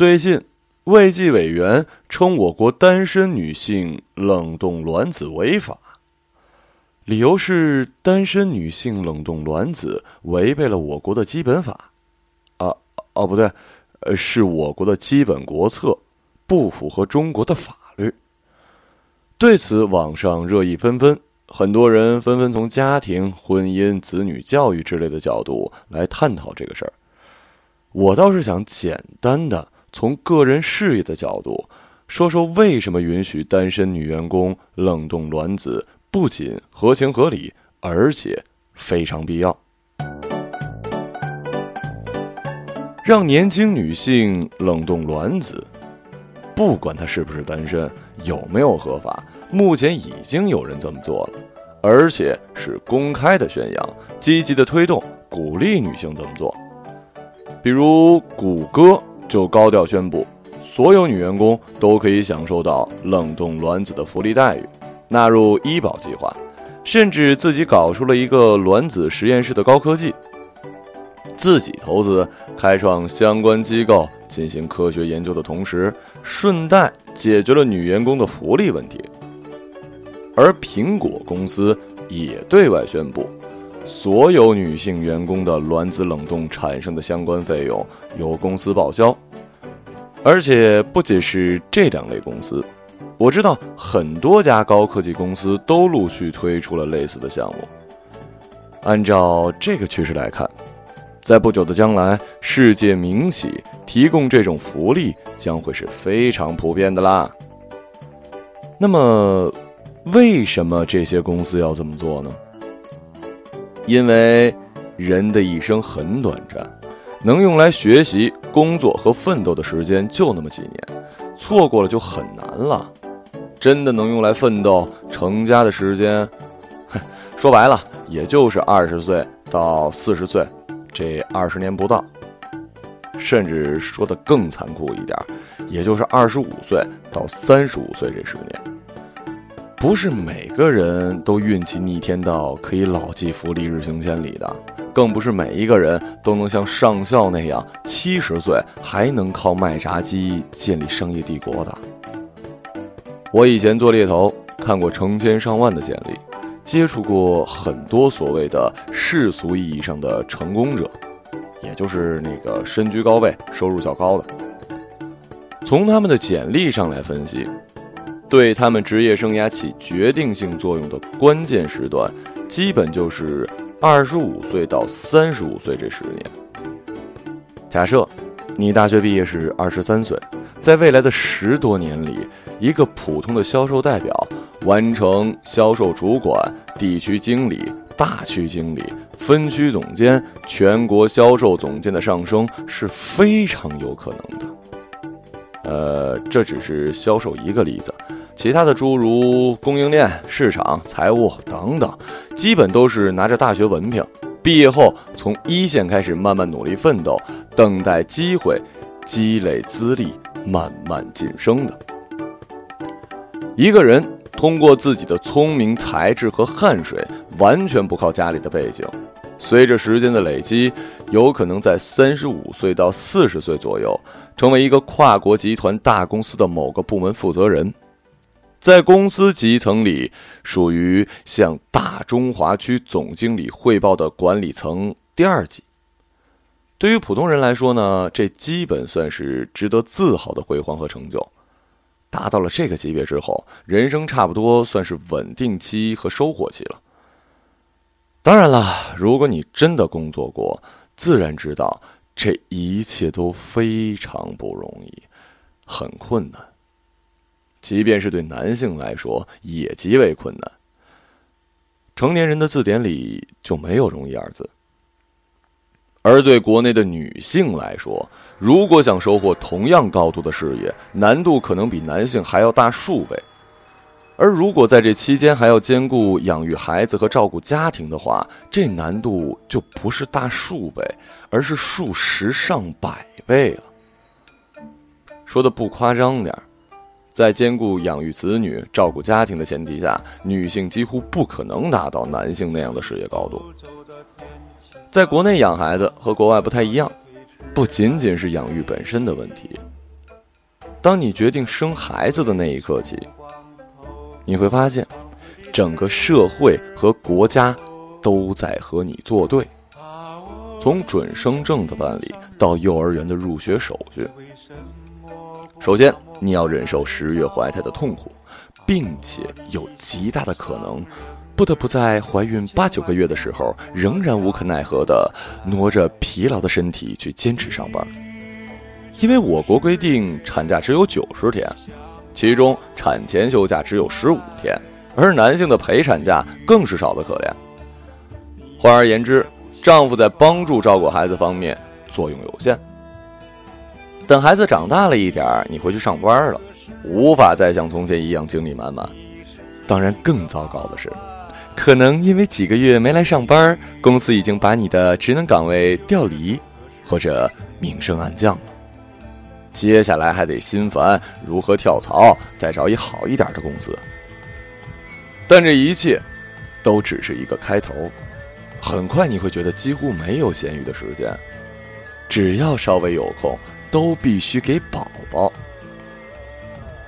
最近，卫计委员称我国单身女性冷冻卵子违法，理由是单身女性冷冻卵子违背了我国的基本法。啊，哦，不对，呃，是我国的基本国策，不符合中国的法律。对此，网上热议纷纷，很多人纷纷从家庭、婚姻、子女教育之类的角度来探讨这个事儿。我倒是想简单的。从个人事业的角度，说说为什么允许单身女员工冷冻卵子不仅合情合理，而且非常必要。让年轻女性冷冻卵子，不管她是不是单身，有没有合法，目前已经有人这么做了，而且是公开的宣扬，积极的推动，鼓励女性这么做。比如谷歌。就高调宣布，所有女员工都可以享受到冷冻卵子的福利待遇，纳入医保计划，甚至自己搞出了一个卵子实验室的高科技，自己投资开创相关机构进行科学研究的同时，顺带解决了女员工的福利问题。而苹果公司也对外宣布。所有女性员工的卵子冷冻产生的相关费用由公司报销，而且不仅是这两类公司，我知道很多家高科技公司都陆续推出了类似的项目。按照这个趋势来看，在不久的将来，世界民企提供这种福利将会是非常普遍的啦。那么，为什么这些公司要这么做呢？因为人的一生很短暂，能用来学习、工作和奋斗的时间就那么几年，错过了就很难了。真的能用来奋斗、成家的时间，说白了，也就是二十岁到四十岁这二十年不到。甚至说的更残酷一点，也就是二十五岁到三十五岁这十年。不是每个人都运气逆天到可以老骥伏枥，日行千里的，更不是每一个人都能像上校那样七十岁还能靠卖炸鸡建立商业帝国的。我以前做猎头，看过成千上万的简历，接触过很多所谓的世俗意义上的成功者，也就是那个身居高位、收入较高的。从他们的简历上来分析。对他们职业生涯起决定性作用的关键时段，基本就是二十五岁到三十五岁这十年。假设你大学毕业是二十三岁，在未来的十多年里，一个普通的销售代表完成销售主管、地区经理、大区经理、分区总监、全国销售总监的上升是非常有可能的。呃，这只是销售一个例子。其他的诸如供应链、市场、财务等等，基本都是拿着大学文凭，毕业后从一线开始慢慢努力奋斗，等待机会，积累资历，慢慢晋升的。一个人通过自己的聪明才智和汗水，完全不靠家里的背景，随着时间的累积，有可能在三十五岁到四十岁左右，成为一个跨国集团大公司的某个部门负责人。在公司基层里，属于向大中华区总经理汇报的管理层第二级。对于普通人来说呢，这基本算是值得自豪的辉煌和成就。达到了这个级别之后，人生差不多算是稳定期和收获期了。当然了，如果你真的工作过，自然知道这一切都非常不容易，很困难。即便是对男性来说，也极为困难。成年人的字典里就没有“容易”二字。而对国内的女性来说，如果想收获同样高度的事业，难度可能比男性还要大数倍。而如果在这期间还要兼顾养育孩子和照顾家庭的话，这难度就不是大数倍，而是数十上百倍了。说的不夸张点儿。在兼顾养育子女、照顾家庭的前提下，女性几乎不可能达到男性那样的事业高度。在国内养孩子和国外不太一样，不仅仅是养育本身的问题，当你决定生孩子的那一刻起，你会发现，整个社会和国家都在和你作对。从准生证的办理到幼儿园的入学手续，首先你要忍受十月怀胎的痛苦，并且有极大的可能，不得不在怀孕八九个月的时候，仍然无可奈何的挪着疲劳的身体去坚持上班。因为我国规定产假只有九十天，其中产前休假只有十五天，而男性的陪产假更是少得可怜。换而言之，丈夫在帮助照顾孩子方面作用有限。等孩子长大了一点儿，你回去上班了，无法再像从前一样精力满满。当然，更糟糕的是，可能因为几个月没来上班，公司已经把你的职能岗位调离，或者明升暗降了。接下来还得心烦如何跳槽，再找一好一点的公司。但这一切，都只是一个开头。很快你会觉得几乎没有闲余的时间，只要稍微有空，都必须给宝宝。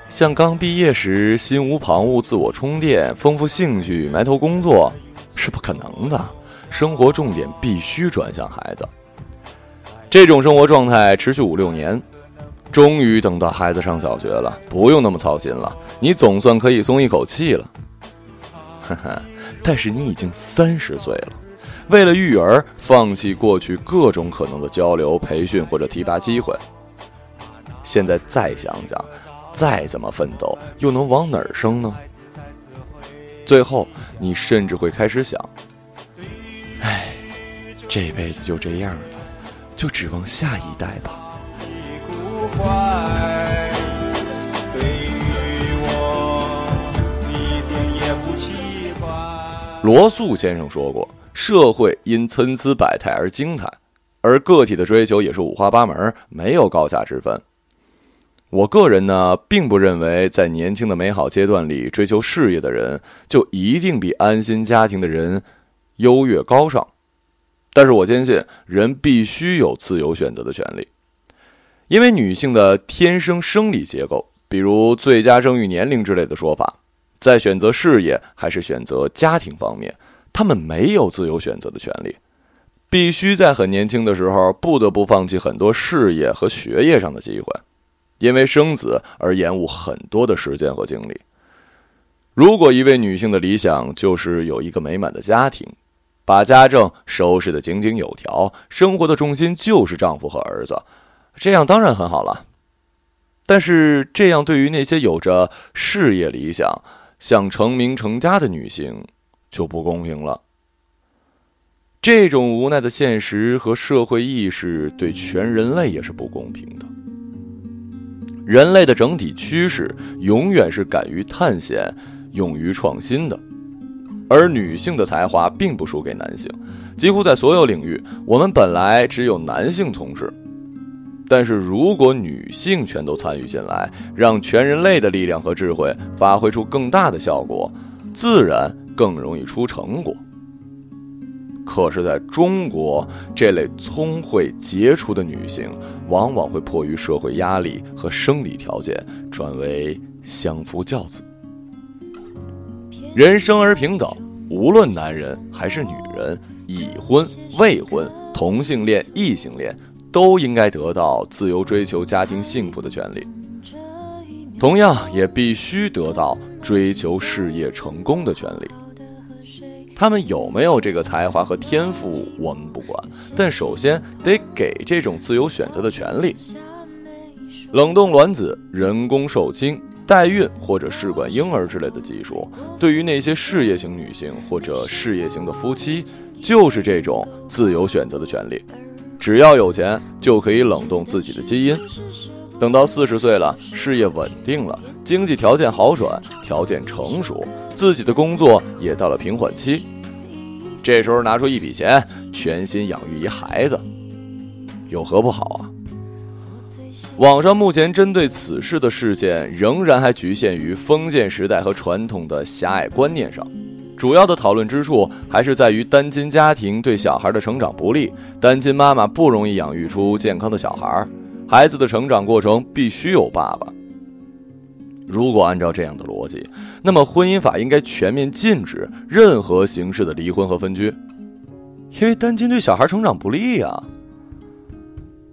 像刚毕业时心无旁骛、自我充电、丰富兴趣、埋头工作，是不可能的。生活重点必须转向孩子。这种生活状态持续五六年，终于等到孩子上小学了，不用那么操心了，你总算可以松一口气了。呵呵，但是你已经三十岁了。为了育儿，放弃过去各种可能的交流、培训或者提拔机会。现在再想想，再怎么奋斗，又能往哪儿升呢？最后，你甚至会开始想：哎，这辈子就这样了，就指望下一代吧。罗素先生说过。社会因参差百态而精彩，而个体的追求也是五花八门，没有高下之分。我个人呢，并不认为在年轻的美好阶段里追求事业的人就一定比安心家庭的人优越高尚。但是我坚信，人必须有自由选择的权利，因为女性的天生生理结构，比如最佳生育年龄之类的说法，在选择事业还是选择家庭方面。他们没有自由选择的权利，必须在很年轻的时候不得不放弃很多事业和学业上的机会，因为生子而延误很多的时间和精力。如果一位女性的理想就是有一个美满的家庭，把家政收拾得井井有条，生活的重心就是丈夫和儿子，这样当然很好了。但是，这样对于那些有着事业理想、想成名成家的女性，就不公平了。这种无奈的现实和社会意识对全人类也是不公平的。人类的整体趋势永远是敢于探险、勇于创新的，而女性的才华并不输给男性。几乎在所有领域，我们本来只有男性从事，但是如果女性全都参与进来，让全人类的力量和智慧发挥出更大的效果，自然。更容易出成果。可是，在中国，这类聪慧杰出的女性，往往会迫于社会压力和生理条件，转为相夫教子。人生而平等，无论男人还是女人，已婚、未婚、同性恋、异性恋，都应该得到自由追求家庭幸福的权利。同样，也必须得到追求事业成功的权利。他们有没有这个才华和天赋，我们不管，但首先得给这种自由选择的权利。冷冻卵子、人工受精、代孕或者试管婴儿之类的技术，对于那些事业型女性或者事业型的夫妻，就是这种自由选择的权利。只要有钱，就可以冷冻自己的基因。等到四十岁了，事业稳定了，经济条件好转，条件成熟，自己的工作也到了平缓期，这时候拿出一笔钱，全心养育一孩子，有何不好啊？网上目前针对此事的事件，仍然还局限于封建时代和传统的狭隘观念上，主要的讨论之处还是在于单亲家庭对小孩的成长不利，单亲妈妈不容易养育出健康的小孩。孩子的成长过程必须有爸爸，如果按照这样的逻辑，那么婚姻法应该全面禁止任何形式的离婚和分居，因为单亲对小孩成长不利啊。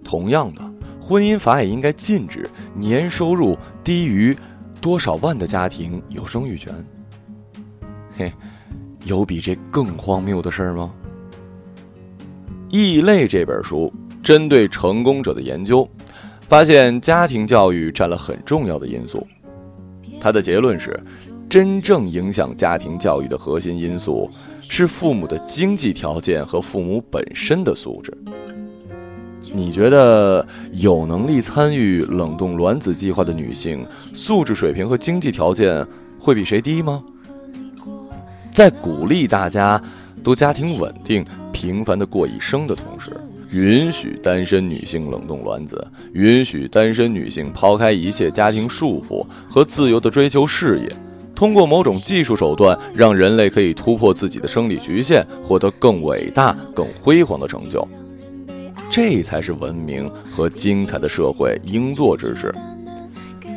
同样的，婚姻法也应该禁止年收入低于多少万的家庭有生育权。嘿，有比这更荒谬的事儿吗？《异类》这本书针对成功者的研究，发现家庭教育占了很重要的因素。他的结论是，真正影响家庭教育的核心因素是父母的经济条件和父母本身的素质。你觉得有能力参与冷冻卵子计划的女性，素质水平和经济条件会比谁低吗？在鼓励大家都家庭稳定、平凡的过一生的同时，允许单身女性冷冻卵子，允许单身女性抛开一切家庭束缚和自由的追求事业，通过某种技术手段，让人类可以突破自己的生理局限，获得更伟大、更辉煌的成就。这才是文明和精彩的社会应做之事。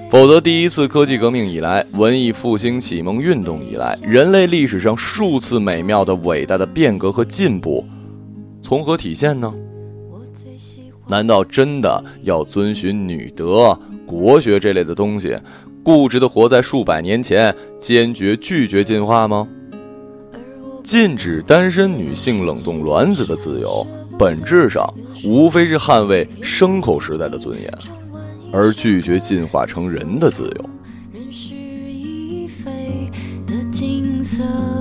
否则，第一次科技革命以来，文艺复兴启蒙运动以来，人类历史上数次美妙的伟大的变革和进步，从何体现呢？难道真的要遵循女德、国学这类的东西，固执的活在数百年前，坚决拒绝进化吗？禁止单身女性冷冻卵子的自由，本质上无非是捍卫牲口时代的尊严，而拒绝进化成人的自由。我